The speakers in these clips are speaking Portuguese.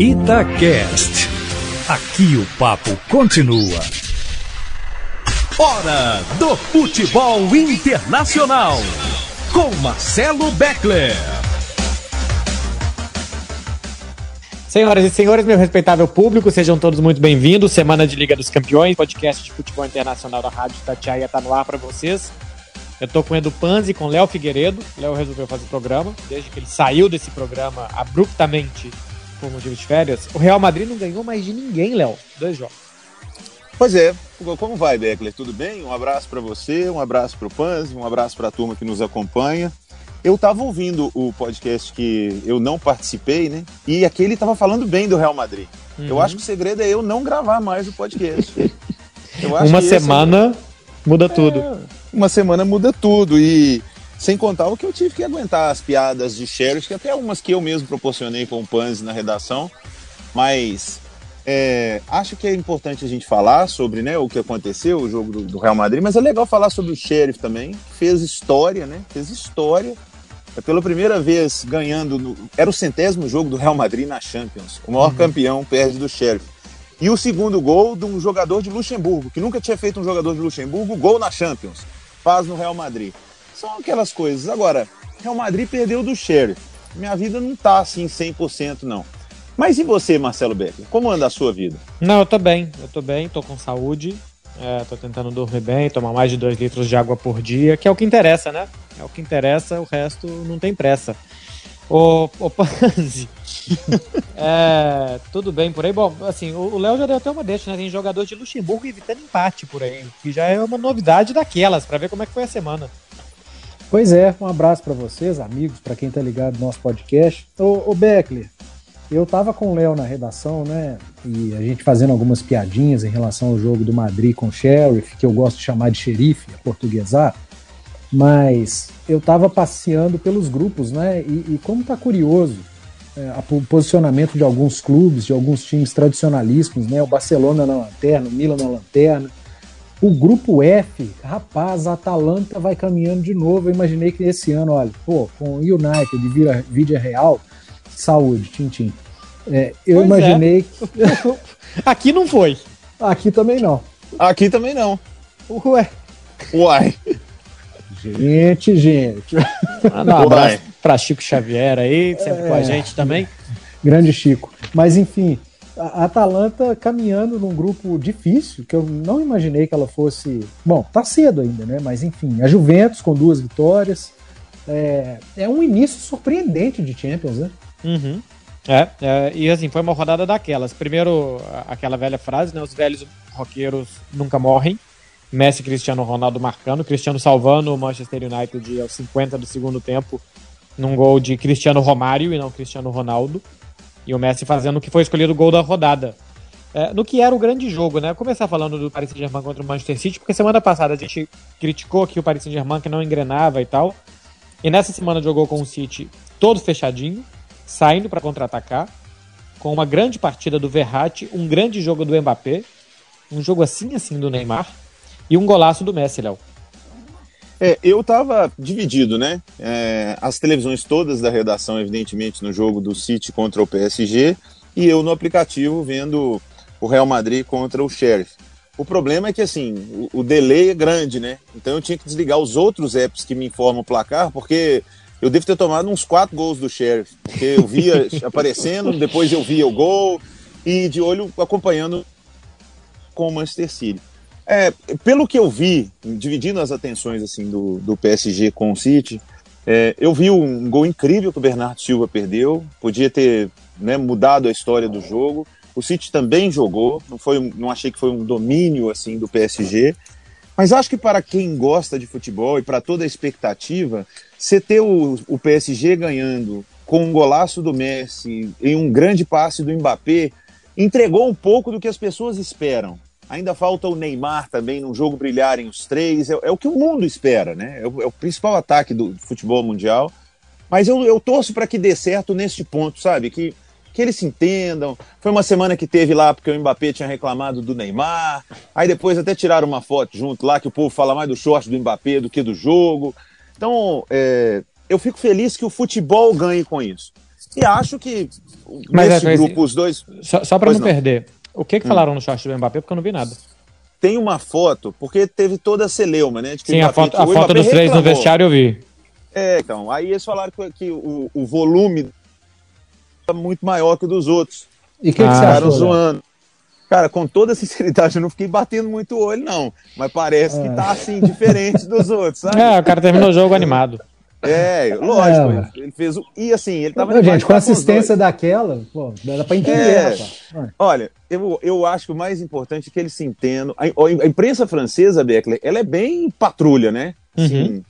Itacast. Aqui o papo continua. Hora do futebol internacional. Com Marcelo Beckler. Senhoras e senhores, meu respeitável público, sejam todos muito bem-vindos. Semana de Liga dos Campeões, podcast de futebol internacional da Rádio Tatiaia está no ar para vocês. Eu tô com o Edu Panzi e com o Léo Figueiredo. Léo resolveu fazer o programa, desde que ele saiu desse programa abruptamente por motivo de férias. O Real Madrid não ganhou mais de ninguém, Léo. Dois jogos. Pois é. Como vai, Beckler? Tudo bem? Um abraço para você, um abraço para o Panzi, um abraço para a turma que nos acompanha. Eu estava ouvindo o podcast que eu não participei, né? E aquele estava falando bem do Real Madrid. Uhum. Eu acho que o segredo é eu não gravar mais o podcast. Uma semana é... muda tudo. É, uma semana muda tudo. E sem contar o que eu tive que aguentar, as piadas de Sheriff, que até algumas que eu mesmo proporcionei com o Panzi na redação. Mas é, acho que é importante a gente falar sobre né, o que aconteceu, o jogo do, do, Real Madrid, mas é legal falar sobre o Sheriff também, que fez história, né? Fez história. É pela primeira vez ganhando. No, era o centésimo jogo do Real Madrid na Champions. O maior uhum. campeão perde do Sheriff. E o segundo gol de um jogador de Luxemburgo, que nunca tinha feito um jogador de Luxemburgo, gol na Champions. Faz no Real Madrid. São aquelas coisas. Agora, Real Madrid perdeu do Sheriff. Minha vida não tá assim 100% não. Mas e você, Marcelo Becker? Como anda a sua vida? Não, eu tô bem. Eu tô bem, tô com saúde. É, tô tentando dormir bem, tomar mais de 2 litros de água por dia, que é o que interessa, né? É o que interessa, o resto não tem pressa. Ô, ô Panzi, é, tudo bem por aí? Bom, assim, o Léo já deu até uma deixa, né? Tem jogador de Luxemburgo evitando empate por aí, que já é uma novidade daquelas, para ver como é que foi a semana. Pois é, um abraço para vocês, amigos, para quem tá ligado no nosso podcast. Ô, ô Beckler, eu tava com o Léo na redação, né? E a gente fazendo algumas piadinhas em relação ao jogo do Madrid com o Sheriff, que eu gosto de chamar de xerife, portuguesar. Mas eu tava passeando pelos grupos, né? E, e como tá curioso é, o posicionamento de alguns clubes, de alguns times tradicionalíssimos, né? O Barcelona na lanterna, o Milan na lanterna, o grupo F, rapaz, a Atalanta vai caminhando de novo. Eu imaginei que esse ano, olha, pô, com o United vira Vídea Real, saúde, Tintim. É, eu pois é. imaginei é. que. Aqui não foi. Aqui também não. Aqui também não. Ué. Uai. Gente, gente. Manda um abraço pra Chico Xavier aí, sempre é, com a é. gente também. Grande Chico. Mas enfim, a Atalanta caminhando num grupo difícil, que eu não imaginei que ela fosse. Bom, tá cedo ainda, né? Mas enfim, a Juventus com duas vitórias. É, é um início surpreendente de Champions, né? Uhum. É, é, e assim, foi uma rodada daquelas. Primeiro, aquela velha frase, né? Os velhos roqueiros nunca morrem. Messi Cristiano Ronaldo marcando, Cristiano salvando o Manchester United aos 50 do segundo tempo, num gol de Cristiano Romário e não Cristiano Ronaldo. E o Messi fazendo o que foi escolhido o gol da rodada. É, no que era o grande jogo, né? Começar falando do Paris Saint-Germain contra o Manchester City, porque semana passada a gente criticou que o Paris Saint-Germain que não engrenava e tal. E nessa semana jogou com o City todo fechadinho, saindo para contra-atacar, com uma grande partida do Verratti, um grande jogo do Mbappé, um jogo assim assim do Neymar e um golaço do Messi, Léo. É, eu tava dividido, né? É, as televisões todas da redação, evidentemente, no jogo do City contra o PSG, e eu no aplicativo vendo o Real Madrid contra o Sheriff. O problema é que, assim, o, o delay é grande, né? Então eu tinha que desligar os outros apps que me informam o placar, porque eu devo ter tomado uns quatro gols do Sheriff, porque eu via aparecendo, depois eu via o gol, e de olho acompanhando com o Manchester City. É, pelo que eu vi, dividindo as atenções assim do, do PSG com o City, é, eu vi um gol incrível que o Bernardo Silva perdeu, podia ter né, mudado a história do jogo. O City também jogou, não foi, não achei que foi um domínio assim do PSG, mas acho que para quem gosta de futebol e para toda a expectativa, você ter o, o PSG ganhando com um golaço do Messi e um grande passe do Mbappé entregou um pouco do que as pessoas esperam. Ainda falta o Neymar também num jogo brilharem os três. É, é o que o mundo espera, né? É o, é o principal ataque do futebol mundial. Mas eu, eu torço para que dê certo neste ponto, sabe? Que, que eles se entendam. Foi uma semana que teve lá porque o Mbappé tinha reclamado do Neymar. Aí depois até tiraram uma foto junto lá que o povo fala mais do short do Mbappé do que do jogo. Então, é, eu fico feliz que o futebol ganhe com isso. E acho que Mas nesse é, grupo, os dois. Só, só para não, não. perder, o que que falaram no short do Mbappé? Porque eu não vi nada. Tem uma foto, porque teve toda a celeuma, né? que Sim, a Mbappé- foto, a foto dos três no vestiário eu vi. É, então. Aí eles falaram que, que o, o volume é muito maior que o dos outros. E que, que Ah, você Ficaram achou? Léo? zoando. Cara, com toda sinceridade, eu não fiquei batendo muito o olho, não. Mas parece que É. tá assim, diferente dos outros, sabe? É, o cara terminou o jogo animado. É, lógico. É, ele- ele fez o. E assim, ele tava animado gente, com os assistência daquela, pô, dá pra entender, É. rapaz. Olha, eu, eu acho que o mais importante é que eles se entendam. A, a imprensa francesa, Beckler, ela é bem patrulha, né? Assim,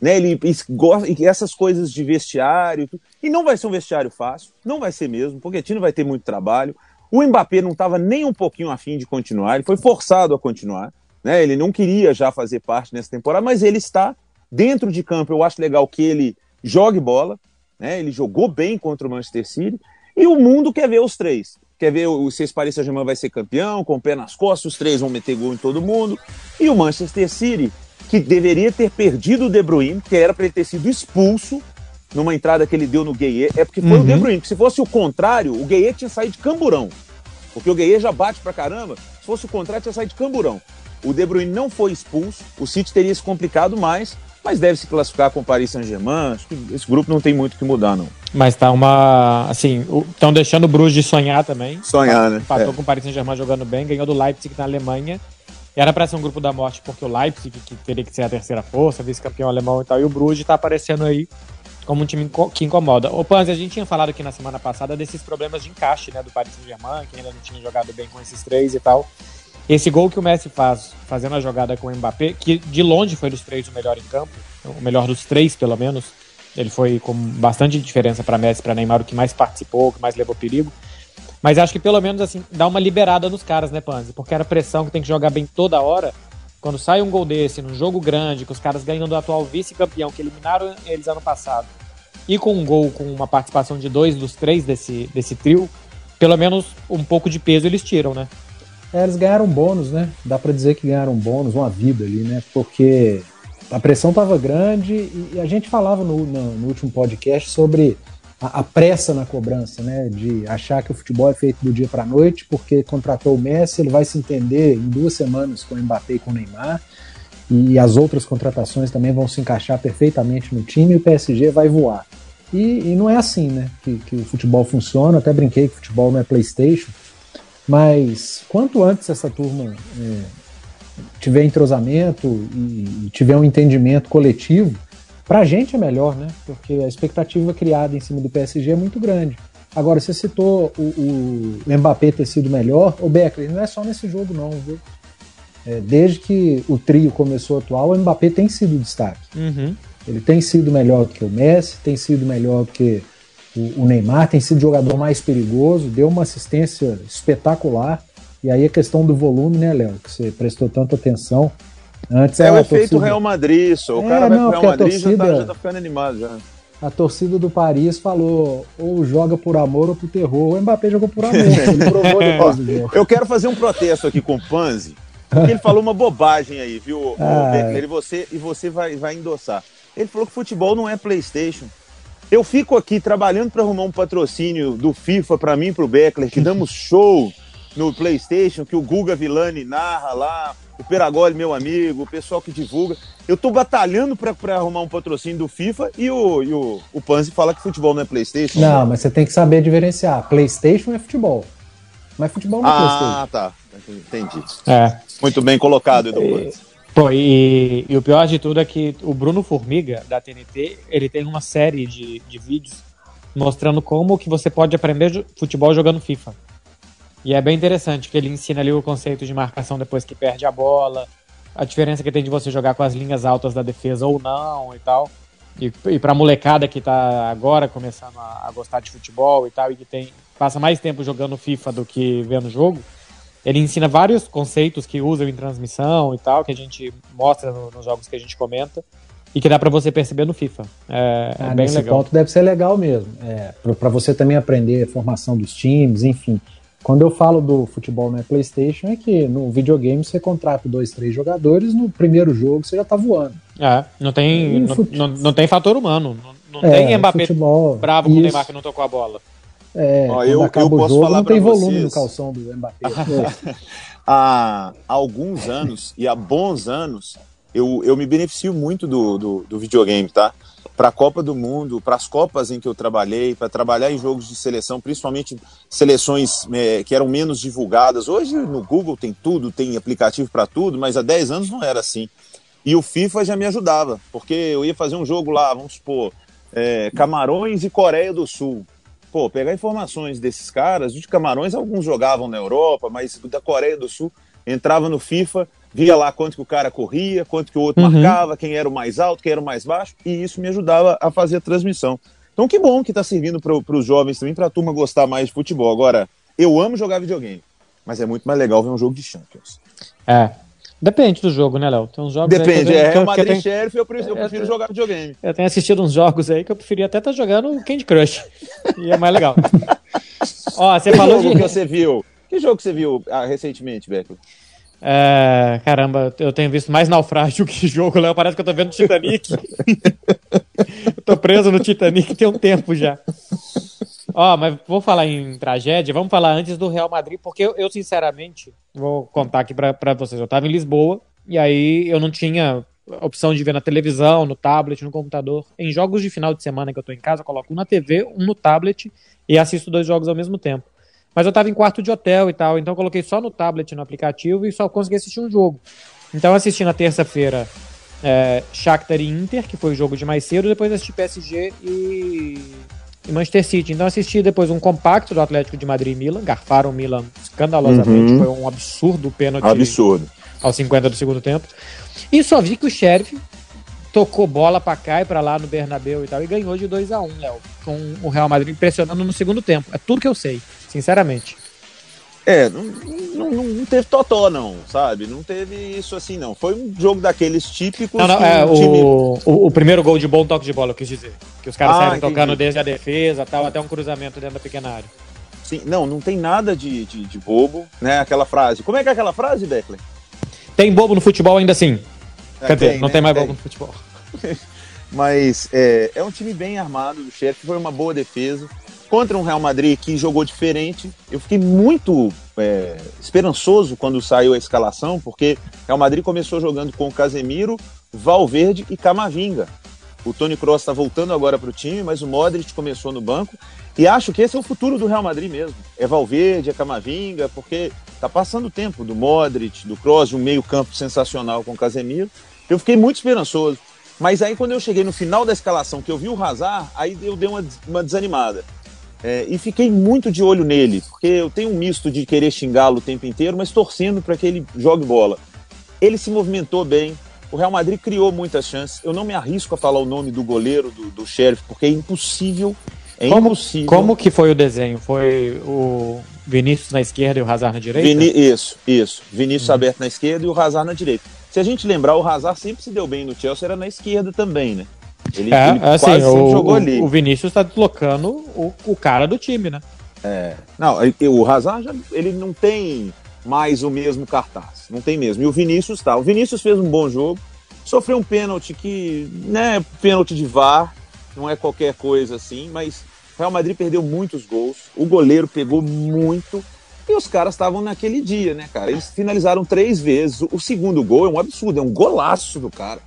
né ele gosta e essas coisas de vestiário. E não vai ser um vestiário fácil, não vai ser mesmo. O Pochettino vai ter muito trabalho. O Mbappé não estava nem um pouquinho afim de continuar, ele foi forçado a continuar. Né? Ele não queria já fazer parte nessa temporada, mas ele está dentro de campo. Eu acho legal que ele jogue bola, né? Ele jogou bem contra o Manchester City. E o mundo quer ver os três. Quer ver o, se esse Paris Saint-Germain vai ser campeão, com o pé nas costas, os três vão meter gol em todo mundo. E o Manchester City, que deveria ter perdido o De Bruyne, que era para ele ter sido expulso numa entrada que ele deu no Gueye, é porque foi Uhum. o De Bruyne. Porque se fosse o contrário, o Gueye tinha saído de camburão. Porque o Gueye já bate pra caramba. Se fosse o contrário, tinha saído de camburão. O De Bruyne não foi expulso, o City teria se complicado mais, mas deve se classificar com o Paris Saint-Germain. Acho que esse grupo não tem muito o que mudar, não. Mas tá uma. Assim, estão deixando o Bruges sonhar também. Sonhar, né? Empatou É. com o Paris Saint-Germain jogando bem, ganhou do Leipzig na Alemanha. E era pra ser um grupo da morte, porque o Leipzig, que teria que ser a terceira força, vice-campeão alemão e tal, e o Bruges tá aparecendo aí como um time que incomoda. Ô Panzi, a gente tinha falado aqui na semana passada desses problemas de encaixe, né, do Paris Saint-Germain, que ainda não tinha jogado bem com esses três e tal. Esse gol que o Messi faz, fazendo a jogada com o Mbappé, que de longe foi dos três o melhor em campo, o melhor dos três, pelo menos. Ele foi com bastante diferença para Messi, para Neymar, o que mais participou, o que mais levou perigo. Mas acho que pelo menos assim, dá uma liberada nos caras, né, Panzi? Porque era pressão que tem que jogar bem toda hora. Quando sai um gol desse, num jogo grande, que os caras ganham do atual vice-campeão, que eliminaram eles ano passado, e com um gol com uma participação de dois dos três desse, desse trio, pelo menos um pouco de peso eles tiram, né? É, eles ganharam um bônus, né? Dá pra dizer que ganharam um bônus, uma vida ali, né? Porque a pressão tava grande e a gente falava no, no- no último podcast sobre a, a pressa na cobrança, né? De achar que o futebol é feito do dia pra noite, porque contratou o Messi, ele vai se entender em duas semanas com o Mbappé e com o Neymar. E as outras contratações também vão se encaixar perfeitamente no time e o PSG vai voar. E, e não é assim, né? Que, que o futebol funciona. Até brinquei que futebol não é PlayStation. Mas quanto antes essa turma é, tiver entrosamento e, e tiver um entendimento coletivo, pra gente é melhor, né? Porque a expectativa criada em cima do PSG é muito grande. Agora, você citou o, o Mbappé ter sido melhor. O Beckler, não é só nesse jogo, não, viu? É, desde que o trio começou a atuar, o Mbappé tem sido destaque. Uhum. Ele tem sido melhor do que o Messi, tem sido melhor do que o, o Neymar, tem sido jogador mais perigoso, deu uma assistência espetacular. E aí a questão do volume, né, Léo? Que você prestou tanta atenção. Antes É o efeito torcida, Real Madrid, só. O É, cara vai não, pro Real Madrid e já, tá, torcida- já tá ficando animado já. a torcida do Paris falou ou joga por amor ou por terror. O Mbappé jogou por amor, ele provou depois do jogo. Eu quero fazer um protesto aqui com o Panzi, porque ele falou uma bobagem aí, viu, Ah. Beckler? E você, e você vai, vai endossar. Ele falou que futebol não é PlayStation. Eu fico aqui trabalhando para arrumar um patrocínio do FIFA para mim e pro Beckler, que damos show no PlayStation, que o Guga Villani narra lá, o Peragoli, meu amigo, o pessoal que divulga. Eu tô batalhando para arrumar um patrocínio do FIFA e o, e o, o Panzi fala que futebol não é PlayStation. Não, mas você tem que saber diferenciar. PlayStation é futebol. Mas futebol não é PlayStation. Ah, tá. Entendi. É. Muito bem colocado, Edu Panzi. Pô, e, e o pior de tudo é que o Bruno Formiga, da TNT, ele tem uma série de, de vídeos mostrando como que você pode aprender futebol jogando FIFA. E é bem interessante, que ele ensina ali o conceito de marcação depois que perde a bola, a diferença que tem de você jogar com as linhas altas da defesa ou não e tal. E, e pra molecada que tá agora começando a, a gostar de futebol e tal, e que tem passa mais tempo jogando FIFA do que vendo jogo, ele ensina vários conceitos que usam em transmissão e tal, que a gente mostra no- nos jogos que a gente comenta, e que dá pra você perceber no FIFA. É, é Ah, bem nesse legal. ponto deve ser legal mesmo. É, para você também aprender a formação dos times, enfim. Quando eu falo do futebol na PlayStation, é que no videogame você contrata dois, três jogadores, no primeiro jogo você já tá voando. É, não tem, não, fute- não, não tem fator humano. Não, não é, tem Mbappé futebol, bravo com o Neymar que não tocou a bola. É, Ó, eu, eu posso jogo, falar não tem volume vocês. no calção do Mbappé. há alguns anos, e há bons anos, eu, eu me beneficio muito do, do, do videogame, tá? Para a Copa do Mundo, para as Copas em que eu trabalhei, para trabalhar em jogos de seleção, principalmente seleções é, que eram menos divulgadas. Hoje no Google tem tudo, tem aplicativo para tudo, mas há 10 anos não era assim. E o FIFA já me ajudava, porque eu ia fazer um jogo lá, vamos supor, é, Camarões e Coreia do Sul. Pô, pegar informações desses caras, de Camarões alguns jogavam na Europa, mas da Coreia do Sul entrava no FIFA, via lá quanto que o cara corria, quanto que o outro uhum. marcava, quem era o mais alto, quem era o mais baixo, e isso me ajudava a fazer a transmissão. Então que bom que está servindo para os jovens também, para a turma gostar mais de futebol. Agora, eu amo jogar videogame, mas é muito mais legal ver um jogo de Champions. É, Depende do jogo, né, Léo? Tem uns jogos Depende, é. Real Madrid Sheriff, eu, prefiro, eu prefiro jogar videogame. Eu tenho assistido uns jogos aí que eu preferia até estar tá jogando Candy Crush. e é mais legal. Ó, você que falou jogo de. que você viu? Que jogo que você viu ah, recentemente, Beto? É, caramba, eu tenho visto mais naufrágio que jogo, Léo. Parece que eu tô vendo Titanic. eu tô preso no Titanic tem um tempo já. Ó, mas vou falar em tragédia, vamos falar antes do Real Madrid, porque eu, eu sinceramente, vou contar aqui para vocês. Eu tava em Lisboa, e aí eu não tinha opção de ver na televisão, no tablet, no computador. Em jogos de final de semana que eu tô em casa, eu coloco um na TV, um no tablet e assisto dois jogos ao mesmo tempo. Mas eu tava em quarto de hotel e tal, então eu coloquei só no tablet, no aplicativo e só consegui assistir um jogo. Então eu assisti na terça-feira é, Shakhtar e Inter, que foi o jogo de mais cedo, depois assisti PSG e e Manchester City. Então assisti depois um compacto do Atlético de Madrid e Milan, garfaram o Milan escandalosamente, uhum. foi um absurdo pênalti absurdo. aos 50 do segundo tempo. E só vi que o Sheriff tocou bola para cá e para lá no Bernabéu e tal e ganhou de 2 a 1 um, Léo, com o Real Madrid impressionando no segundo tempo. É tudo que eu sei, sinceramente. É, não, não, não, teve totó, não, sabe? Não teve isso assim, não. Foi um jogo daqueles típicos. Não, não, é, o, time... o, o, primeiro gol de bom toque de bola, eu quis dizer. Que os caras ah, saíram tocando desde a defesa tal, até um cruzamento dentro da pequena área. Sim, não, não tem nada de, de, de bobo, né? Aquela frase. Como é que é aquela frase, Declan? Tem bobo no futebol ainda assim. É, Quer dizer, não né? tem mais tem. bobo no futebol. Mas é, é um time bem armado, o chefe foi uma boa defesa contra um Real Madrid que jogou diferente. Eu fiquei muito é, esperançoso quando saiu a escalação, porque Real Madrid começou jogando com Casemiro, Valverde e Camavinga. O Tony Kroos está voltando agora para o time, mas o Modric começou no banco. E acho que esse é o futuro do Real Madrid mesmo. É Valverde, é Camavinga, porque tá passando o tempo do Modric, do Kroos, um meio campo sensacional com Casemiro. Eu fiquei muito esperançoso. Mas aí quando eu cheguei no final da escalação, que eu vi o Hazard, aí eu dei uma, uma desanimada. É, e fiquei muito de olho nele, porque eu tenho um misto de querer xingá-lo o tempo inteiro, mas torcendo para que ele jogue bola. Ele se movimentou bem, o Real Madrid criou muitas chances. Eu não me arrisco a falar o nome do goleiro do, do Sheriff, porque é impossível. É como, impossível. Como que foi o desenho? Foi o Vinícius na esquerda e o Hazard na direita? Vini, isso, isso. Vinícius uhum. aberto na esquerda e o Hazard na direita. Se a gente lembrar, o Hazard sempre se deu bem no Chelsea, era na esquerda também, né? Ele, é, ele assim, o, jogou ali. O Vinícius está deslocando o, o cara do time, né? É. Não, o Hazard, ele não tem mais o mesmo cartaz. Não tem mesmo. E o Vinícius tá. O Vinícius fez um bom jogo. Sofreu um pênalti que, né, pênalti de VAR, não é qualquer coisa assim, mas o Real Madrid perdeu muitos gols. O goleiro pegou muito. E os caras estavam naquele dia, né, cara? Eles finalizaram três vezes. O segundo gol é um absurdo, é um golaço do cara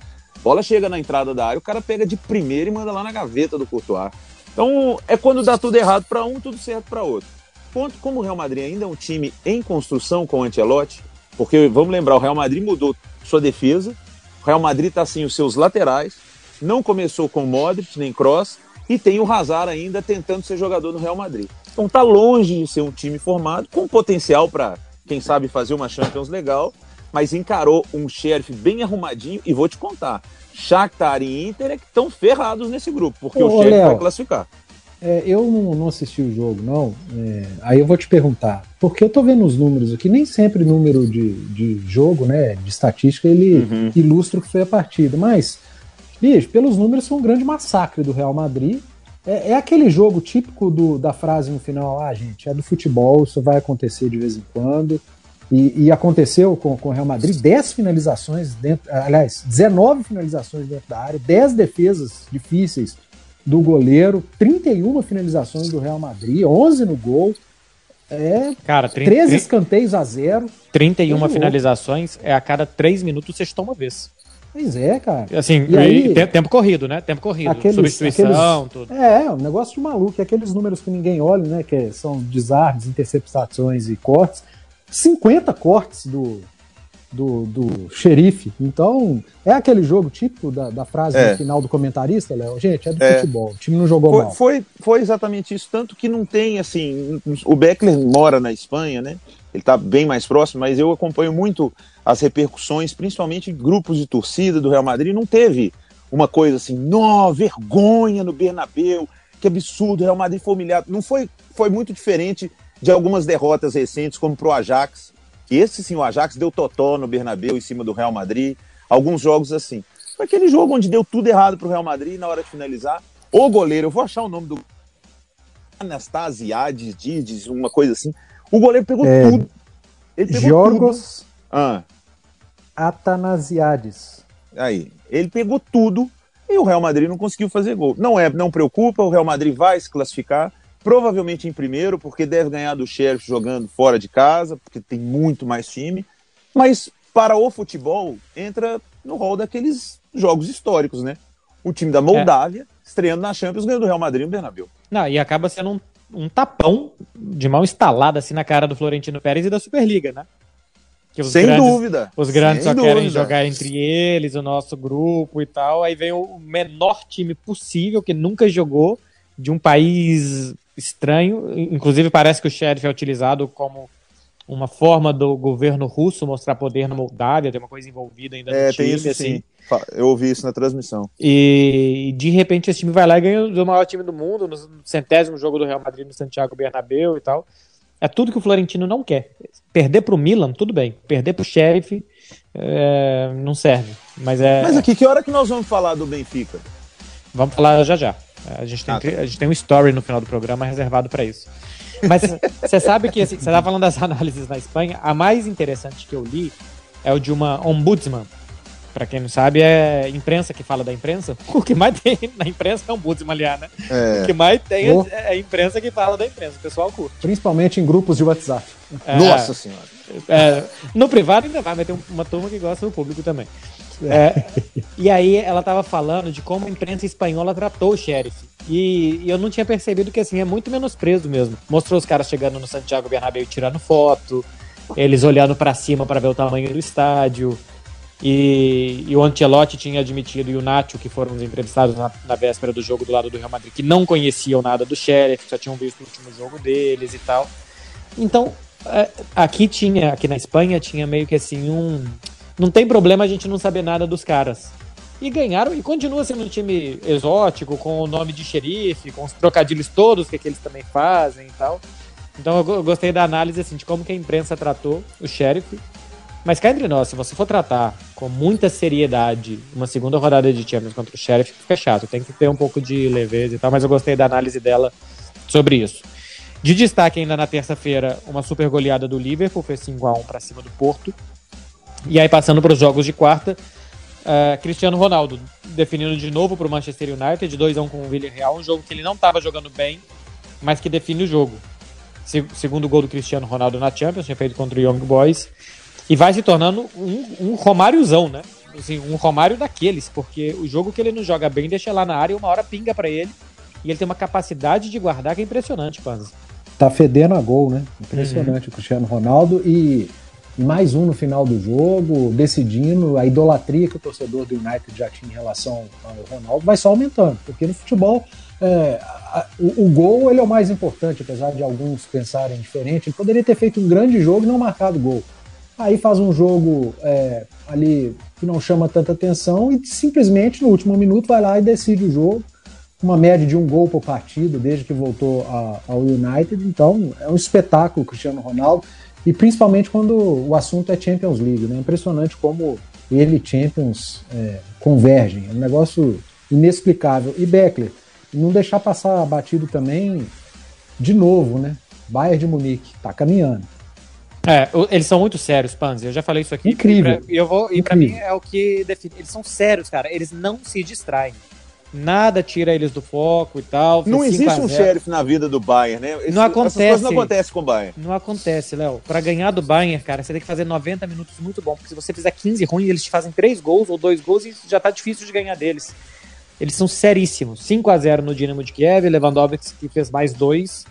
bola chega na entrada da área, o cara pega de primeira e manda lá na gaveta do Courtois. Então, é quando dá tudo errado para um, tudo certo para outro. Ponto, como o Real Madrid ainda é um time em construção com o Ancelotti, porque vamos lembrar, o Real Madrid mudou sua defesa, o Real Madrid está sem os seus laterais, não começou com Modric nem Kroos e tem o Hazard ainda tentando ser jogador no Real Madrid. Então tá longe de ser um time formado com potencial para quem sabe fazer uma Champions legal, mas encarou um Sheriff bem arrumadinho e vou te contar, Shakhtar e Inter é que estão ferrados nesse grupo, porque Ô, o Sheriff vai classificar. É, eu não, não, assisti o jogo, não. É, aí eu vou te perguntar, porque eu tô vendo os números aqui, nem sempre número de, de jogo, né, de estatística, ele uhum. ilustra o que foi a partida, mas, bicho, pelos números foi um grande massacre do Real Madrid. É, é aquele jogo típico do, da frase no final, ah, gente, é do futebol, isso vai acontecer de vez em quando. E, e, aconteceu com, com o Real Madrid 10 finalizações dentro, aliás, 19 finalizações dentro da área, 10 defesas difíceis do goleiro, 31 finalizações do Real Madrid, 11 no gol. É, Cara, 30, 13 30, escanteios a zero. 31 é finalizações é a cada 3 minutos você toma uma vez. Pois é, cara. Assim, e aí, tempo, tempo corrido, né? Tempo corrido. Aqueles, substituição, aqueles, tudo. É, um negócio de maluco. Aqueles números que ninguém olha, né? Que são desarmes, interceptações e cortes. 50 cortes do, do, do xerife. Então, é aquele jogo típico da, da frase é. final do comentarista, Léo. Gente, é do é. futebol. O time não jogou foi, mal. Foi, foi exatamente isso. Tanto que não tem, assim. O Beckler mora na Espanha, né? Ele está bem mais próximo, mas eu acompanho muito as repercussões, principalmente em grupos de torcida do Real Madrid, não teve uma coisa assim, nó, vergonha no Bernabeu, que absurdo, o Real Madrid foi humilhado. Não foi, foi muito diferente de algumas derrotas recentes, como pro Ajax, que esse sim, o Ajax deu totó no Bernabeu em cima do Real Madrid, alguns jogos assim. Foi aquele jogo onde deu tudo errado pro Real Madrid na hora de finalizar. O goleiro, eu vou achar o nome do Anastasiades, Dides, uma coisa assim. O goleiro pegou é, tudo. Ele pegou Jorgos tudo. Ah. Atanasiades. Aí, ele pegou tudo e o Real Madrid não conseguiu fazer gol. Não é, não preocupa, o Real Madrid vai se classificar, provavelmente em primeiro, porque deve ganhar do Sheriff jogando fora de casa, porque tem muito mais time. Mas para o futebol, entra no rol daqueles jogos históricos, né? O time da Moldávia, é. estreando na Champions, ganhando do Real Madrid no Bernabéu. Não, e acaba sendo um, um tapão de mão instalada assim na cara do Florentino Pérez e da Superliga, né? Sem grandes, dúvida. Os grandes só dúvida. querem jogar entre eles, o nosso grupo e tal. Aí vem o menor time possível que nunca jogou de um país estranho. Inclusive, parece que o Sheriff é utilizado como uma forma do governo russo mostrar poder na Moldávia, tem uma coisa envolvida ainda é, no time. Tem isso, assim. Sim. Eu ouvi isso na transmissão. E de repente esse time vai lá e ganha o maior time do mundo, no centésimo jogo do Real Madrid no Santiago Bernabéu e tal. É tudo que o Florentino não quer. Perder para o Milan, tudo bem. Perder para o Sheriff é, não serve. Mas, é, Mas aqui, que hora que nós vamos falar do Benfica? Vamos falar já já. A gente tem, ah, tá. a gente tem um story no final do programa reservado para isso. Mas você sabe que assim, você estava falando das análises na Espanha. A mais interessante que eu li é o de uma ombudsman Pra quem não sabe, é imprensa que fala da imprensa. O que mais tem na imprensa é Ombudsman, aliás, né? É. O que mais tem oh. é a imprensa que fala da imprensa. O pessoal curte. Principalmente em grupos de WhatsApp. É, Nossa Senhora. É, no privado ainda vai, mas tem uma turma que gosta do público também. É, e aí ela estava falando de como a imprensa espanhola tratou o xerife. E, e, eu não tinha percebido que assim é muito menosprezo mesmo. Mostrou os caras chegando no Santiago Bernabéu tirando foto, eles olhando para cima para ver o tamanho do estádio. E, e, o Ancelotti tinha admitido, e o Nacho, que foram os entrevistados na, na, véspera do jogo do lado do Real Madrid, que não conheciam nada do Sheriff, só tinham visto o último jogo deles e tal. Então, é, aqui tinha, aqui na Espanha, tinha meio que assim um. Não tem problema a gente não saber nada dos caras. E ganharam, e continua sendo um time exótico, com o nome de xerife, com os trocadilhos todos que, que eles também fazem e tal. Então eu gostei da análise assim, de como que a imprensa tratou o xerife mas cá entre nós, se você for tratar com muita seriedade uma segunda rodada de Champions contra o Sheriff, fica chato. Tem que ter um pouco de leveza e tal, mas eu gostei da análise dela sobre isso. De destaque ainda na terça-feira, uma super goleada do Liverpool, foi 5x1 para cima do Porto. E aí passando para os jogos de quarta, uh, Cristiano Ronaldo definindo de novo para o Manchester United, 2x1 com o Villarreal, um jogo que ele não estava jogando bem, mas que define o jogo. Se, segundo gol do Cristiano Ronaldo na Champions, feito contra o Young Boys. E vai se tornando um, um Romáriozão, né? Assim, um Romário daqueles, porque o jogo que ele não joga bem deixa lá na área e uma hora pinga para ele. E ele tem uma capacidade de guardar que é impressionante, Panza. Tá fedendo a gol, né? Impressionante uhum. o Cristiano Ronaldo. E, e mais um no final do jogo, decidindo a idolatria que o torcedor do United já tinha em relação ao Ronaldo vai só aumentando. Porque no futebol é, a, o, o, gol ele é o mais importante, apesar de alguns pensarem diferente. Ele poderia ter feito um grande jogo e não marcado gol. Aí faz um jogo é, ali que não chama tanta atenção e simplesmente no último minuto vai lá e decide o jogo. Uma média de um gol por partido desde que voltou a, ao United. Então é um espetáculo Cristiano Ronaldo. E principalmente quando o assunto é Champions League. Né? Impressionante como ele e Champions é, convergem. É um negócio inexplicável. E Beckler, não deixar passar batido também, de novo, né? Bayern de Munique, tá caminhando. É, eles são muito sérios, Panzi. Eu já falei isso aqui. Incrível. E, eu vou, e pra mim é o que define. Eles são sérios, cara. Eles não se distraem. Nada tira eles do foco e tal. Não existe um sheriff na vida do Bayern, né? Esse, não acontece. Essas não acontece com o Bayern. Não acontece, Léo. Para ganhar do Bayern, cara, você tem que fazer 90 minutos muito bom. Porque se você fizer 15 ruins, eles te fazem 3 gols ou 2 gols e já tá difícil de ganhar deles. Eles são seríssimos. 5 a 0 no Dinamo de Kiev, Lewandowski que fez mais dois.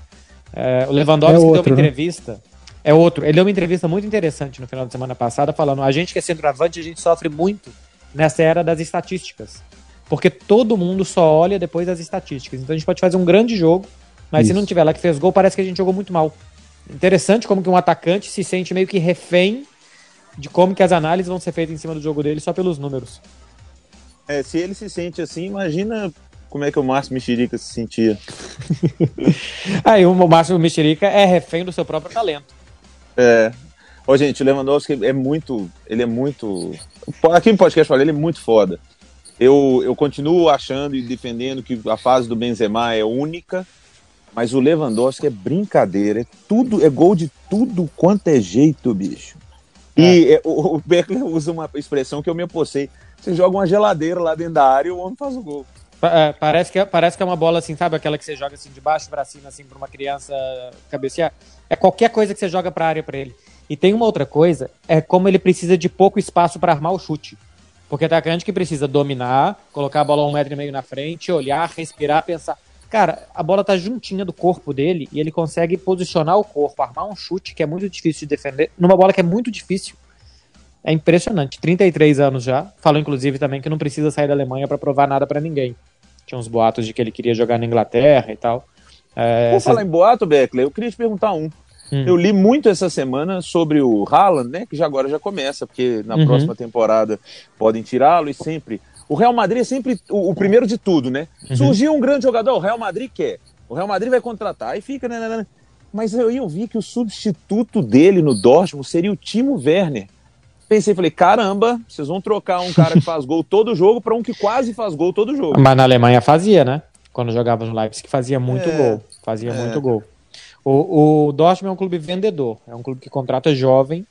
É, o Lewandowski é outro, deu uma né? entrevista. É outro. Ele deu uma entrevista muito interessante no final de semana passada, falando: a gente que é centroavante, a gente sofre muito nessa era das estatísticas. Porque todo mundo só olha depois das estatísticas. Então a gente pode fazer um grande jogo, mas Isso. se não tiver lá que fez gol, parece que a gente jogou muito mal. Interessante como que um atacante se sente meio que refém de como que as análises vão ser feitas em cima do jogo dele só pelos números. É, se ele se sente assim, imagina como é que o Márcio Mexerica se sentia. Aí o Márcio Mexerica é refém do seu próprio talento. É. Ô, gente, o Lewandowski é muito. Ele é muito. Aqui no podcast falei, ele é muito foda. Eu, eu continuo achando e defendendo que a fase do Benzema é única, mas o Lewandowski é brincadeira, é tudo, é gol de tudo quanto é jeito, bicho. E é. é o, o Beckler usa uma expressão que eu me apossei. Você joga uma geladeira lá dentro da área e o homem faz o gol. É, parece, que, é, parece que é uma bola assim, sabe? Aquela que você joga assim de baixo para cima, assim, pra uma criança cabecear. É qualquer coisa que você joga pra área para ele. E tem uma outra coisa, é como ele precisa de pouco espaço para armar o chute. Porque atacante que precisa dominar, colocar a bola um metro e meio na frente, olhar, respirar, pensar. Cara, a bola tá juntinha do corpo dele e ele consegue posicionar o corpo, armar um chute que é muito difícil de defender, numa bola que é muito difícil. É impressionante. 33 anos já. Falou, inclusive, também que não precisa sair da Alemanha para provar nada para ninguém. Tinha uns boatos de que ele queria jogar na Inglaterra e tal. É, essa... falar em boato, Beckler, eu queria te perguntar um. Hum. Eu li muito essa semana sobre o Haaland, né? Que já agora já começa, porque na uhum. próxima temporada podem tirá-lo e sempre. O Real Madrid é sempre o, o primeiro de tudo, né? Uhum. Surgiu um grande jogador, o Real Madrid quer. O Real Madrid vai contratar, e fica, né, né, né? Mas eu, eu vi que o substituto dele no Dortmund seria o Timo Werner. Pensei, falei, caramba, vocês vão trocar um cara que faz gol todo jogo para um que quase faz gol todo jogo. Mas na Alemanha fazia, né? Quando jogava no Leipzig, fazia muito é, gol. Fazia é. muito gol. O, o Dortmund é um clube vendedor, é um clube que contrata jovem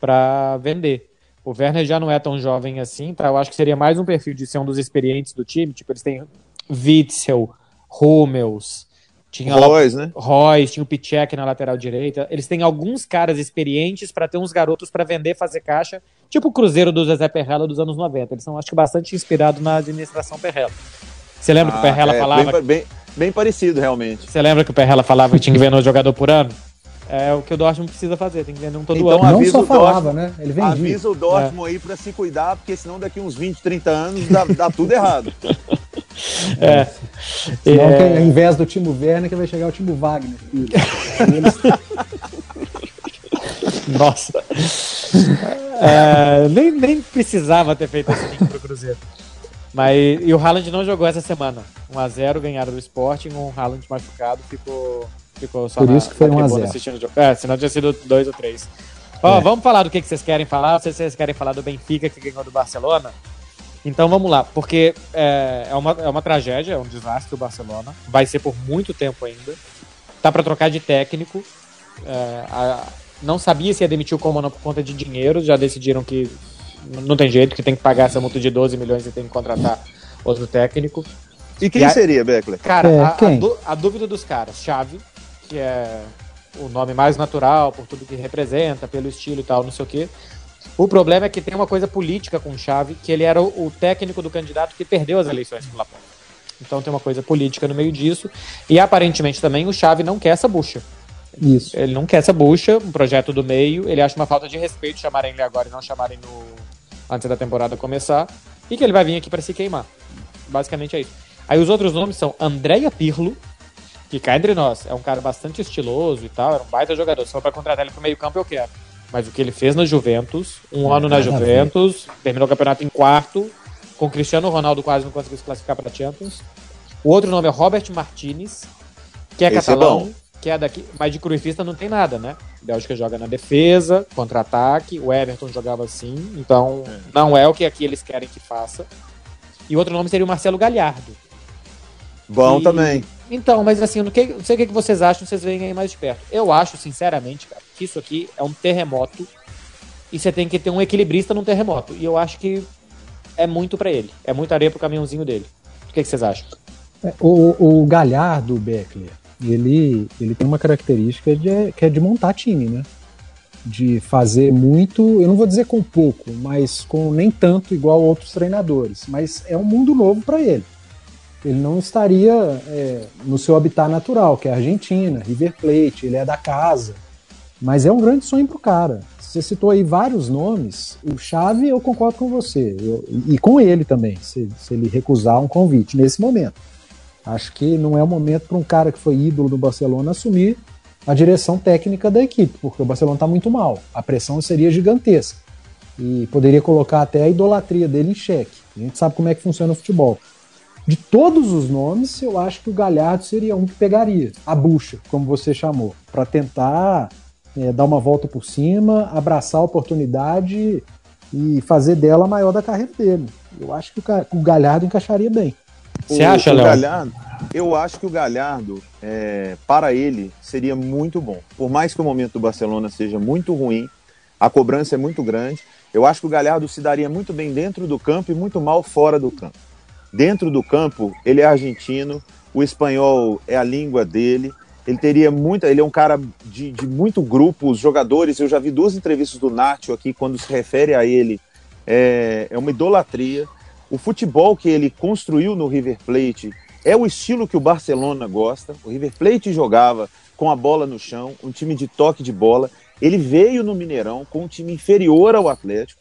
para vender. O Werner já não é tão jovem assim, tá? Eu acho que seria mais um perfil de ser um dos experientes do time. Tipo, eles têm Witzel, Hummels, tinha Royce, né? Royce, tinha o Pichek na lateral direita. Eles têm alguns caras experientes para ter uns garotos para vender, fazer caixa, tipo o Cruzeiro do José Perrella dos anos 90. Eles são, acho que, bastante inspirados na administração Perrella. Você lembra ah, que o Perrella ah, é, falava. Bem, bem, bem, parecido, realmente. Você lembra que o Perrella falava que tinha que vender um jogador por ano? É o que o Dortmund precisa fazer, tem que vender um todo então, ano. Não só falava, né? Ele vendia. Avisa o Dortmund é. aí para se cuidar, porque senão daqui uns 20, 30 anos dá, dá tudo errado. É. Senão, é. ao invés do Timo Werner, que vai chegar o Timo Wagner. Nossa. É, nem, nem precisava ter feito esse link pro Cruzeiro. Mas, e o Haaland não jogou essa semana. 1x0 ganharam do Sporting, um Haaland machucado ficou, ficou só Por na, isso que foi 1x0. É, senão tinha sido 2 ou 3. Ó, é. vamos falar do que, que vocês querem falar. Se vocês querem falar do Benfica que ganhou do Barcelona. Então vamos lá, porque é, é, uma, é uma tragédia, é um desastre o Barcelona. Vai ser por muito tempo ainda. Tá para trocar de técnico. É, a, não sabia se ia demitir o Coman por conta de dinheiro. Já decidiram que não tem jeito, que tem que pagar essa multa de 12 milhões e tem que contratar outro técnico. E quem e a, seria, Beckler? Cara, é, a, a, dúvida dos caras, Chave, que é o nome mais natural, por tudo que representa, pelo estilo e tal, não sei o quê. O problema é que tem uma coisa política com o Chave, que ele era o, o técnico do candidato que perdeu as eleições pro Laporta. Então tem uma coisa política no meio disso. E aparentemente também o Chave não quer essa bucha. Isso. Ele não quer essa bucha, um projeto do meio. Ele acha uma falta de respeito chamarem ele agora e não chamarem no antes da temporada começar. E que ele vai vir aqui para se queimar. Basicamente é isso. Aí os outros nomes são Andréia Pirlo, que cá entre nós é um cara bastante estiloso e tal, era um baita jogador. Só para contratar ele pro meio campo eu quero. Mas o que ele fez na Juventus, um é, ano na Juventus, terminou o campeonato em quarto, com Cristiano Ronaldo quase não conseguiu se classificar para Champions. O outro nome é Robert Martinez, que é Esse é catalão, é que é daqui, mas de cruifista não tem nada, né? Bélgica joga na defesa, contra-ataque, o Everton jogava assim, então é. não é o que aqui eles querem que faça. E o outro nome seria o Marcelo Galhardo. Bom e... também. Então, mas assim, não, não sei o que vocês acham, vocês veem aí mais de perto. Eu acho, sinceramente, cara, que isso aqui é um terremoto e você tem que ter um equilibrista num terremoto. E eu acho que é muito para ele. É muita areia pro caminhãozinho dele. O que, que vocês acham? É, o, o Galhardo, Beckler, ele, ele tem uma característica de, que é de montar time, né? De fazer muito, eu não vou dizer com pouco, mas com nem tanto igual outros treinadores. Mas é um mundo novo para ele. Ele não estaria é, no seu habitat natural, que é a Argentina, River Plate, ele é da casa. Mas é um grande sonho pro cara. Você citou aí vários nomes. O Chave, eu concordo com você. Eu, e com ele também, se, se ele recusar um convite nesse momento. Acho que não é o momento para um cara que foi ídolo do Barcelona assumir a direção técnica da equipe, porque o Barcelona está muito mal. A pressão seria gigantesca e poderia colocar até a idolatria dele em xeque. A gente sabe como é que funciona o futebol. De todos os nomes, eu acho que o Galhardo seria um que pegaria a bucha, como você chamou, para tentar é, dar uma volta por cima, abraçar a oportunidade e fazer dela a maior da carreira dele. Eu acho que o Galhardo encaixaria bem. Você acha, Léo? Galhardo, eu acho que o Galhardo, é, para ele, seria muito bom. Por mais que o momento do Barcelona seja muito ruim, a cobrança é muito grande, eu acho que o Galhardo se daria muito bem dentro do campo e muito mal fora do campo. Dentro do campo, ele é argentino, o espanhol é a língua dele, ele teria muita. Ele é um cara de, de muito grupo, os jogadores. Eu já vi duas entrevistas do Nacho aqui, quando se refere a ele, é, é uma idolatria. O futebol que ele construiu no River Plate é o estilo que o Barcelona gosta. O River Plate jogava com a bola no chão, um time de toque de bola. Ele veio no Mineirão com um time inferior ao Atlético,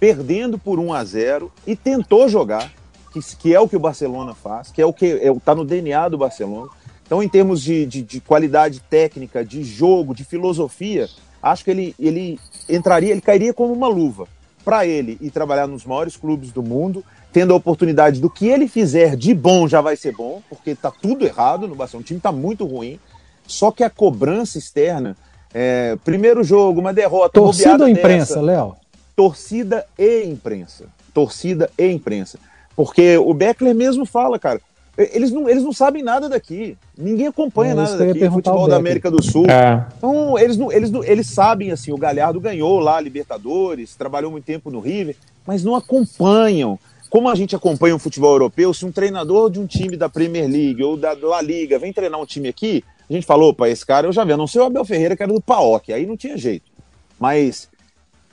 perdendo por 1 a 0 e tentou jogar, que, que é o que o Barcelona faz, que é o que está é, tá no DNA do Barcelona. Então, em termos de, de, de, qualidade técnica, de jogo, de filosofia, acho que ele, ele entraria, ele cairia como uma luva para ele ir trabalhar nos maiores clubes do mundo tendo a oportunidade do que ele fizer de bom já vai ser bom, porque tá tudo errado no Barcelona, o time tá muito ruim. Só que a cobrança externa, é, primeiro jogo, uma derrota. Torcida ou imprensa, Léo? Torcida e imprensa. Torcida e imprensa. Porque o Beckler mesmo fala, cara, eles não, eles não sabem nada daqui. Ninguém acompanha é, nada daqui, futebol da América do Sul. É. Então, eles, não, eles, não, eles sabem, assim, o Galhardo ganhou lá a Libertadores, trabalhou muito tempo no River, mas não acompanham como a gente acompanha o futebol europeu, se um treinador de um time da Premier League ou da La Liga vem treinar um time aqui, a gente falou, opa, esse cara eu já vi, a não ser o Abel Ferreira, que era do PAOK, aí não tinha jeito. Mas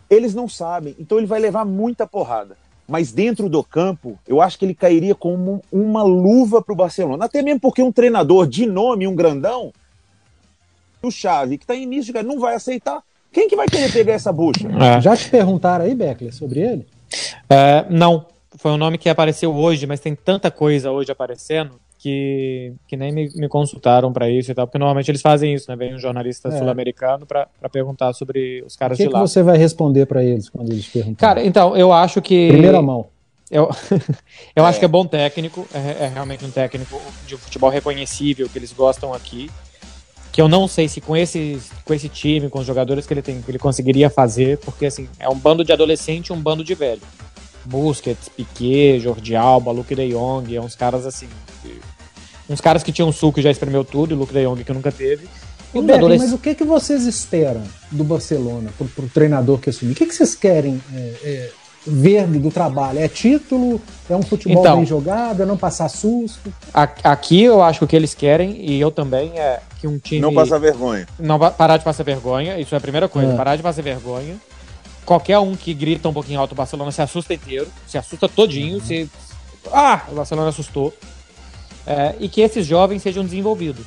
eles não sabem, então ele vai levar muita porrada. Mas dentro do campo, eu acho que ele cairia como uma luva para o Barcelona. Até mesmo porque um treinador de nome, um grandão, o Xavi, que está em início, não vai aceitar. Quem que vai querer pegar essa bucha? É. Já te perguntaram aí, Beckler, sobre ele? É, não, foi um nome que apareceu hoje, mas tem tanta coisa hoje aparecendo que, que nem me, me consultaram para isso e tal, porque normalmente eles fazem isso, né? Vem um jornalista é. sul-americano para perguntar sobre os caras que de lá. O que você vai responder para eles quando eles perguntarem? Cara, então, eu acho que. Primeira mão. Eu, eu é. acho que é bom técnico, é, é, realmente um técnico de futebol reconhecível que eles gostam aqui. Que eu não sei se com esse, com esse time, com os jogadores que ele tem, que ele conseguiria fazer, porque assim, é um bando de adolescente e um bando de velho. Busquets, Piquet, Jordi Alba, Luke de Jong, é uns caras assim. Uns caras que tinham suco e já espremeu tudo, e Luke de Jong que nunca teve. E Beck, adolesc... Mas o que, que vocês esperam do Barcelona, pro, pro treinador que assumir? O que, que vocês querem é, é, ver do trabalho? É título? É um futebol então, bem jogado? É não passar susto? Aqui eu acho que o que eles querem, e eu também, é que um time. Não passar vergonha. Não parar de passar vergonha, isso é a primeira coisa, é. parar de passar vergonha qualquer um que grita um pouquinho alto o Barcelona se assusta inteiro, se assusta todinho, se. Ah! O Barcelona assustou. É, e que esses jovens sejam desenvolvidos.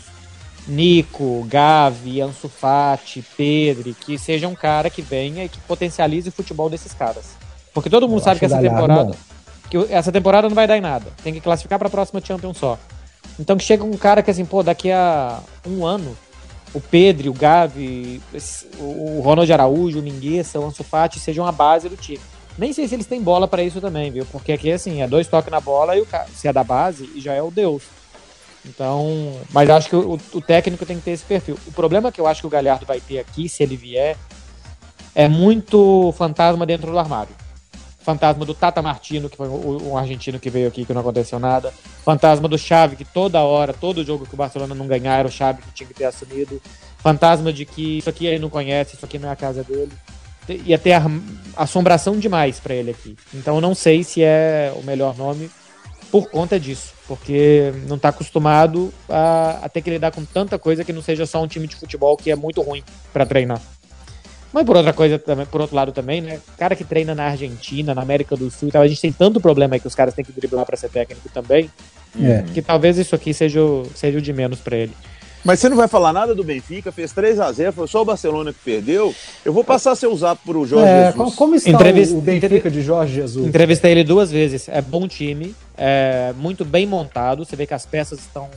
Nico, Gavi, Ansu Fati, Pedri, que seja um cara que venha e que potencialize o futebol desses caras. Porque todo mundo Eu sabe que essa temporada. Que essa temporada não vai dar em nada. Tem que classificar para a próxima Champions só. Então que chega um cara que assim, pô, daqui a um ano o Pedro, o Gavi, o Ronald Araújo, o Mingueza, o Ansu Fati sejam a base do time. Nem sei se eles têm bola para isso também, viu? Porque aqui, assim, é dois toques na bola e o cara, se é da base, e já é o Deus. Então, mas acho que o, o, técnico tem que ter esse perfil. O problema que eu acho que o Galhardo vai ter aqui, se ele vier, é muito fantasma dentro do armário. Fantasma do Tata Martino, que foi um argentino que veio aqui que não aconteceu nada. Fantasma do Xavi, que toda hora, todo jogo que o Barcelona não ganhar era o Xavi que tinha que ter assumido. Fantasma de que isso aqui ele não conhece, isso aqui não é a casa dele. Ia ter assombração demais para ele aqui. Então eu não sei se é o melhor nome. por conta disso, porque não está acostumado a, a, ter que lidar com tanta coisa que não seja só um time de futebol que é muito ruim para treinar. Mas por outra coisa também, por outro lado também, né? Cara que treina na Argentina, na América do Sul, então a gente tem tanto problema aí que os caras têm que driblar para ser técnico também, é. que talvez isso aqui seja o, seja o de menos para ele. Mas você não vai falar nada do Benfica, fez 3 a 0 foi só o Barcelona que perdeu. Eu vou passar seu zap pro Jorge é, Jesus. Como está Entrevist... o Benfica de Jorge Jesus? Entrevistei ele duas vezes. É bom time, é muito bem montado. Você vê que as peças estão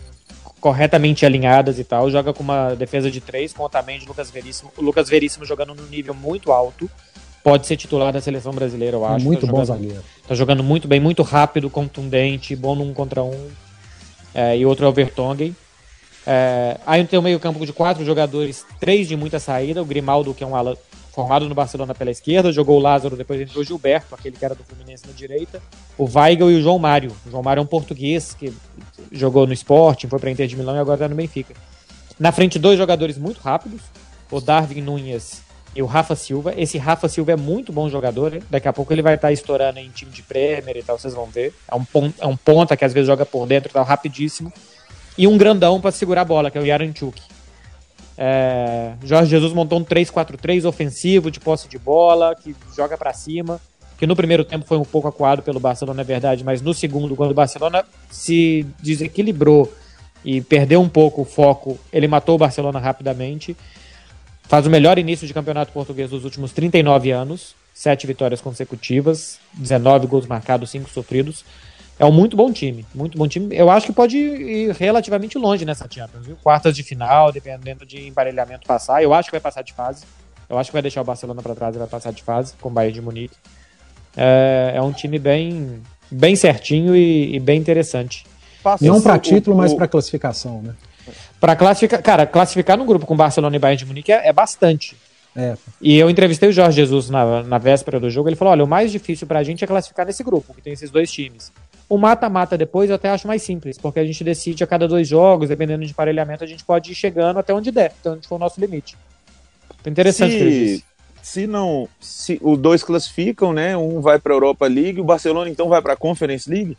corretamente alinhadas e tal. Joga com uma defesa de três, com o Otamendi Lucas Veríssimo. O Lucas Veríssimo jogando num nível muito alto. Pode ser titular da seleção brasileira, eu acho. Muito tá bom jogando, zagueiro. Tá jogando muito bem, muito rápido, contundente, bom num contra um. É, e outro é o Vertonghen. É, aí tem o meio-campo de quatro jogadores, três de muita saída. O Grimaldo, que é um ala formado no Barcelona pela esquerda, jogou o Lázaro, depois entrou o Gilberto, aquele que era do Fluminense na direita. O Weigel e o João Mário. O João Mário é um português que jogou no Sporting, foi para Inter de Milão e agora está no Benfica. Na frente, dois jogadores muito rápidos, o Darwin Nunes e o Rafa Silva. Esse Rafa Silva é muito bom jogador, hein? daqui a pouco ele vai estar tá estourando em time de Premier e tal, vocês vão ver. É um, ponta, é um ponta que às vezes joga por dentro, tá rapidíssimo e um grandão para segurar a bola, que é o Yaranchuk. É, Jorge Jesus montou um 3-4-3 ofensivo, de posse de bola, que joga para cima, que no primeiro tempo foi um pouco acuado pelo Barcelona, é verdade, mas no segundo, quando o Barcelona se desequilibrou e perdeu um pouco o foco, ele matou o Barcelona rapidamente. Faz o melhor início de campeonato português dos últimos 39 anos, sete vitórias consecutivas, 19 gols marcados, 5 sofridos é um muito bom time, muito bom time. Eu acho que pode ir relativamente longe nessa Champions, viu? Quartas de final, dependendo de emparelhamento passar. Eu acho que vai passar de fase. Eu acho que vai deixar o Barcelona para trás e vai passar de fase com o Bayern de Munique. É, é um time bem, bem certinho e, e bem interessante. Não para título, o, mas para classificação, né? Para classificar, cara, classificar num grupo com Barcelona e Bayern de Munique é, é bastante. É. E eu entrevistei o Jorge Jesus na, na véspera do jogo. Ele falou: olha, o mais difícil para a gente é classificar nesse grupo, que tem esses dois times. O mata-mata depois eu até acho mais simples, porque a gente decide a cada dois jogos, dependendo de emparelhamento, a gente pode ir chegando até onde der, até onde for o nosso limite. Interessante se, se não, se os dois classificam, né? Um vai para a Europa League, o Barcelona então vai para a Conference League.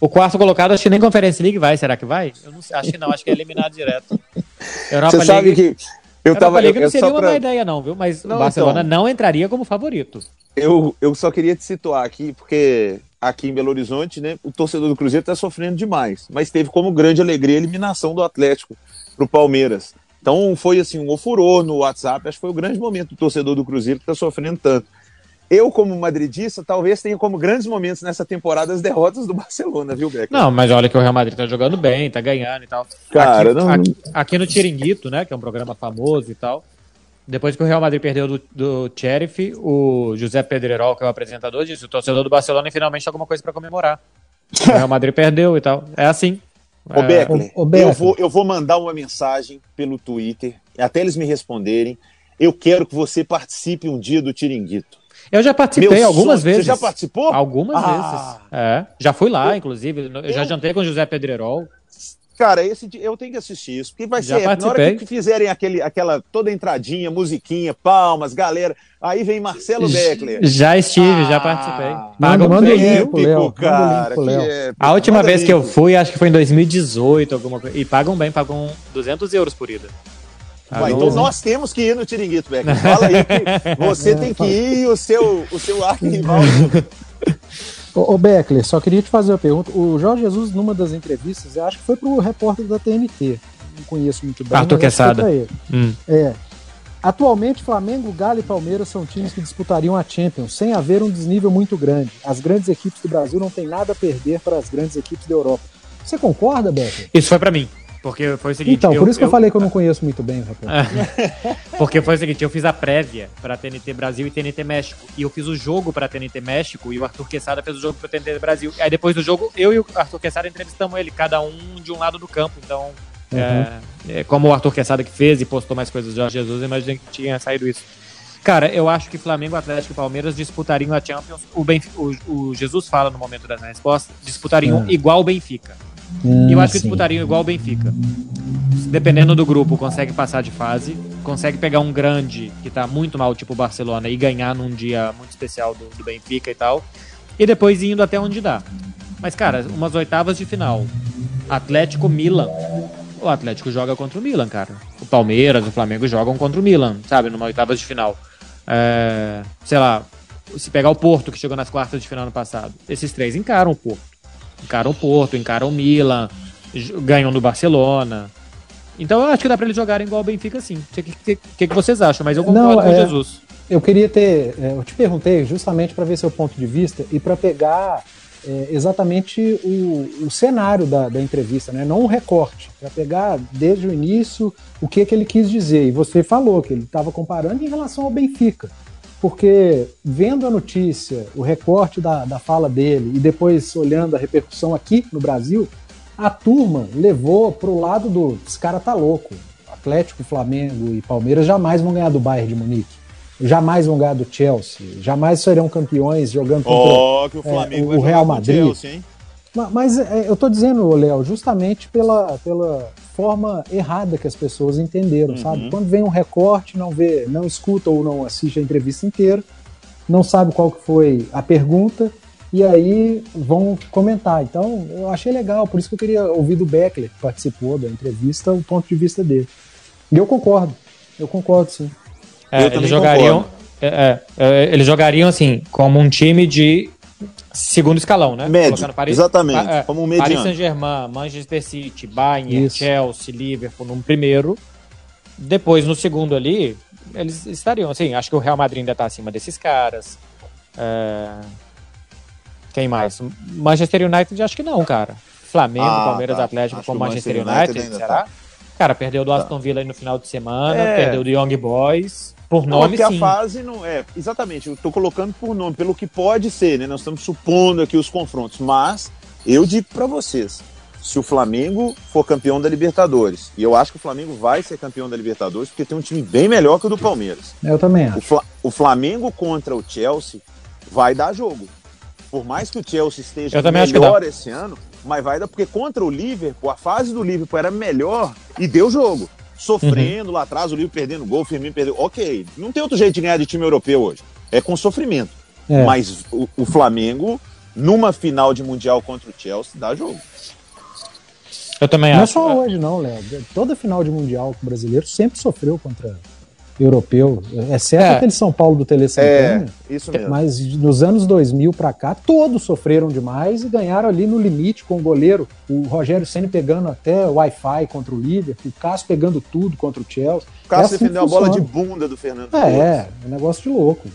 O quarto colocado acho que nem Conference League vai, será que vai? Eu não acho que não, acho que é eliminado direto. Europa Você sabe que eu Europa tava, League eu, não seria uma pra... má ideia não, viu? Mas não, o Barcelona então, não entraria como favorito. Eu, eu só queria te situar aqui, porque aqui em Belo Horizonte, né, o torcedor do Cruzeiro está sofrendo demais, mas teve como grande alegria a eliminação do Atlético para o Palmeiras. Então foi assim um ofurô no WhatsApp, acho que foi o grande momento do torcedor do Cruzeiro que está sofrendo tanto. Eu, como madridista, talvez tenha como grandes momentos nessa temporada as derrotas do Barcelona, viu, Beck? Não, mas olha que o Real Madrid tá jogando bem, tá ganhando e tal. Cara, aqui, não... aqui, aqui no Tiringuito, né, que é um programa famoso e tal, depois que o Real Madrid perdeu do, do Sheriff, o José Pedrerol, que é o apresentador, disse: o torcedor do Barcelona finalmente tem alguma coisa para comemorar. o Real Madrid perdeu e tal. É assim. Ô, é... Beckler, o, o eu, vou, eu vou mandar uma mensagem pelo Twitter, até eles me responderem. Eu quero que você participe um dia do Tiringuito. Eu já participei Meu algumas sonho. vezes. Você já participou? Algumas ah. vezes. É. Já fui lá, eu, inclusive. Eu, eu já jantei com o José Pedrerol. Cara, esse eu tenho que assistir isso, porque vai Já ser participei. na hora que fizerem aquele, aquela toda entradinha, musiquinha, palmas, galera. Aí vem Marcelo Beckler. Já estive, ah, já participei. Manda, manda o link pro Léo. Cara, a última vez que eu fui, acho que foi em 2018, alguma coisa. E pagam bem, pagam 200 euros por ida. Então nós temos que ir no Tiringuito, Beckler. Fala aí que você tem que ir e o seu, o seu arquirrival. Ô, ô Beckler, só queria te fazer uma pergunta. O Jorge Jesus, numa das entrevistas, eu acho que foi pro repórter da TNT. Não conheço muito bem. Arthur Quesada. Hum. É. Atualmente, Flamengo, Galo e Palmeiras são times que disputariam a Champions, sem haver um desnível muito grande. As grandes equipes do Brasil não têm nada a perder para as grandes equipes da Europa. Você concorda, Beckler? Isso foi para mim. Porque foi o seguinte. Então, eu, por isso que eu, eu, falei que eu não conheço muito bem o repórter. porque foi o seguinte: eu fiz a prévia para TNT Brasil e TNT México. E eu fiz o jogo para TNT México e o Arthur Quesada fez o jogo para TNT Brasil. Aí depois do jogo, eu e o Arthur Quesada entrevistamos ele, cada um de um lado do campo. Então, uhum. é, é, como o Arthur Quesada que fez e postou mais coisas de Jorge Jesus, eu imaginei que tinha saído isso. Cara, eu acho que Flamengo, Atlético e Palmeiras disputariam a Champions. O, Benfica, o, o Jesus fala no momento da resposta, disputariam uhum. igual o Benfica. Hum, e eu acho que disputariam igual o Benfica. Dependendo do grupo, consegue passar de fase, consegue pegar um grande que tá muito mal, tipo o Barcelona, e ganhar num dia muito especial do, do Benfica e tal. E depois indo até onde dá. Mas, cara, umas oitavas de final. Atlético Milan. O Atlético joga contra o Milan, cara. O Palmeiras, o Flamengo jogam contra o Milan, sabe? Numa oitavas de final. É, sei lá, se pegar o Porto, que chegou nas quartas de final no passado. Esses três encaram o Porto. Encaram o Porto, encaram o Milan, ganham no Barcelona. Então eu acho que dá pra eles jogarem igual o Benfica, sim. O que, que, que, vocês acham? Mas eu concordo Não, com o é- Jesus. Eu queria ter. é, Eu te perguntei justamente para ver seu ponto de vista e para pegar é, exatamente o, o cenário da, da entrevista, né? não o recorte, para pegar desde o início o que, que ele quis dizer. E você falou que ele estava comparando em relação ao Benfica. Porque vendo a notícia, o recorte da, da fala dele e depois olhando a repercussão aqui no Brasil, a turma levou pro lado do. Esse cara tá louco. Atlético, Flamengo e Palmeiras jamais vão ganhar do Bayern de Munique. Jamais vão ganhar do Chelsea. Jamais serão campeões jogando contra. Que o Flamengo o Real Madrid. Chelsea, Mas é, eu tô dizendo, Léo, justamente pela, pela forma errada que as pessoas entenderam, Uhum. sabe? Quando vem um recorte, não vê, não escuta ou não assiste a entrevista inteira, não sabe qual que foi a pergunta, e aí vão comentar. Então, eu achei legal, por isso que eu queria ouvir do Beckler, que participou da entrevista, o ponto de vista dele. E eu concordo, eu concordo sim. É, Eu eles jogariam. concordo. é, é, é, eles jogariam assim, como um time de segundo escalão, né? Médio, Paris- exatamente, Pa- é, como um Paris mediano. Saint-Germain, Manchester City, Bayern, Isso. Chelsea, Liverpool num primeiro. Depois, no segundo ali, eles estariam. Assim, acho que o Real Madrid ainda tá acima desses caras. É, Quem mais? Manchester United, acho que não, cara. Flamengo, Ah, Palmeiras, tá. Atlético Acho com Manchester Manchester United, United será? tá. Cara, perdeu do Aston Villa aí no final de semana, É. perdeu do Young Boys. Por Não, nome, porque sim. a fase não é. Exatamente, eu tô colocando por nome, pelo que pode ser, né? Nós estamos supondo aqui os confrontos, mas eu digo pra vocês: se o Flamengo for campeão da Libertadores, e eu acho que o Flamengo vai ser campeão da Libertadores, porque tem um time bem melhor que o do Palmeiras. Eu também O, acho. Fla- o Flamengo contra o Chelsea vai dar jogo. Por mais que o Chelsea esteja melhor esse ano, mas vai dar, porque contra o Liverpool, a fase do Liverpool era melhor e deu jogo. Sofrendo lá atrás, o Liverpool perdendo gol, o Firmino perdeu. Ok, não tem outro jeito de ganhar de time europeu hoje. É com sofrimento. É. Mas o, o Flamengo, numa final de Mundial contra o Chelsea, dá jogo. Eu também Não é acho. só hoje, não, Léo. Toda final de Mundial com o brasileiro sempre sofreu contra europeu, exceto É. aquele São Paulo do Tele Santana. isso mesmo. Mas nos anos 2000 pra cá, todos sofreram demais e ganharam ali no limite com o goleiro. O Rogério Senna pegando até o Wi-Fi contra o Liverpool, o Cássio pegando tudo contra o Chelsea. o Cássio é assim defendeu a bola de bunda do Fernando É, é, um negócio de louco.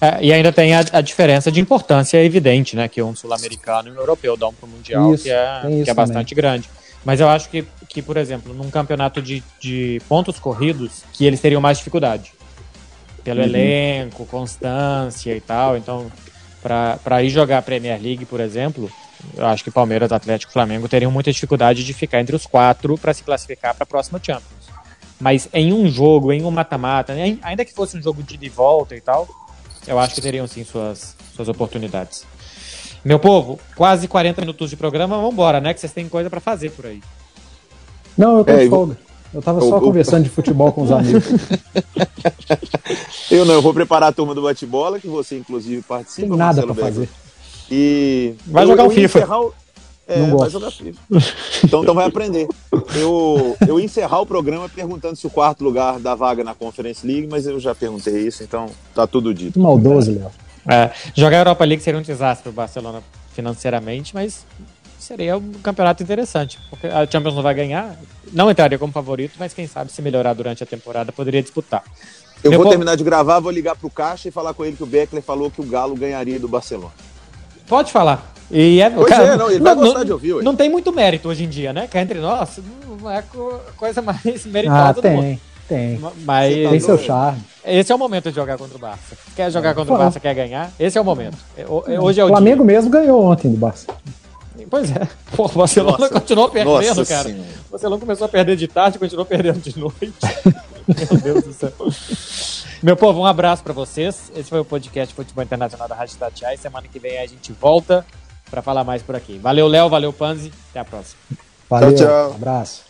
É, e ainda tem a, a diferença de importância evidente, né? Que um sul-americano e um europeu dão para o Mundial, Isso, que é, que é bastante grande. Mas eu acho que, que por exemplo, num campeonato de, de pontos corridos, que eles teriam mais dificuldade. Pelo Uhum. elenco, constância e tal. Então, para ir jogar a Premier League, por exemplo, eu acho que Palmeiras, Atlético e Flamengo teriam muita dificuldade de ficar entre os quatro para se classificar para a próxima Champions. Mas em um jogo, em um mata-mata, ainda que fosse um jogo de ida e volta e tal, eu acho que teriam sim suas, suas oportunidades. Meu povo, quase 40 minutos de programa, vamos embora, né? Que vocês têm coisa para fazer por aí. Não, eu tô É, de eu folga. Eu tava eu- só eu- conversando de futebol com os amigos. Eu não, eu vou preparar a turma do bate-bola, que você inclusive participa. Tem nada Becker. fazer. E Vai eu- jogar eu o FIFA. o- É, Não vai jogar FIFA. Então, então vai aprender. Eu, eu ia encerrar o programa perguntando se o quarto lugar dá vaga na Conference League, mas eu já perguntei isso, então tá tudo dito. Que maldoso, Léo. É, jogar a Europa League seria um desastre para o Barcelona financeiramente, mas seria um campeonato interessante. Porque a Champions não vai ganhar, não entraria como favorito, mas quem sabe se melhorar durante a temporada poderia disputar. Eu Meu vou terminar de gravar, vou ligar pro Caixa e falar com ele que o Beckler falou que o Galo ganharia do Barcelona. Pode falar. E é, Pois é, não, ele vai gostar de ouvir, ué. Não tem muito mérito hoje em dia, né? Cá entre nós, não é a co- coisa mais meritosa Ah, do mundo. Tem. Mas tá Tem seu charme. esse é o momento de jogar contra o Barça. Quer jogar contra o. Barça, quer ganhar? Esse é o momento. É, o- é- Hoje é O o Flamengo mesmo ganhou ontem do Barça. dia. Pois é. Pô, o Barcelona Nossa. continuou perdendo, Nossa cara. Senhora. O Barcelona começou a perder de tarde, continuou perdendo de noite. Meu Deus do céu. Meu povo, um abraço pra vocês. Esse foi o podcast Futebol Internacional da Rádio Tatiai. Semana que vem a gente volta pra falar mais por aqui. Valeu, Léo. Valeu, Panzi. Até a próxima. Valeu, Tchau, tchau. abraço.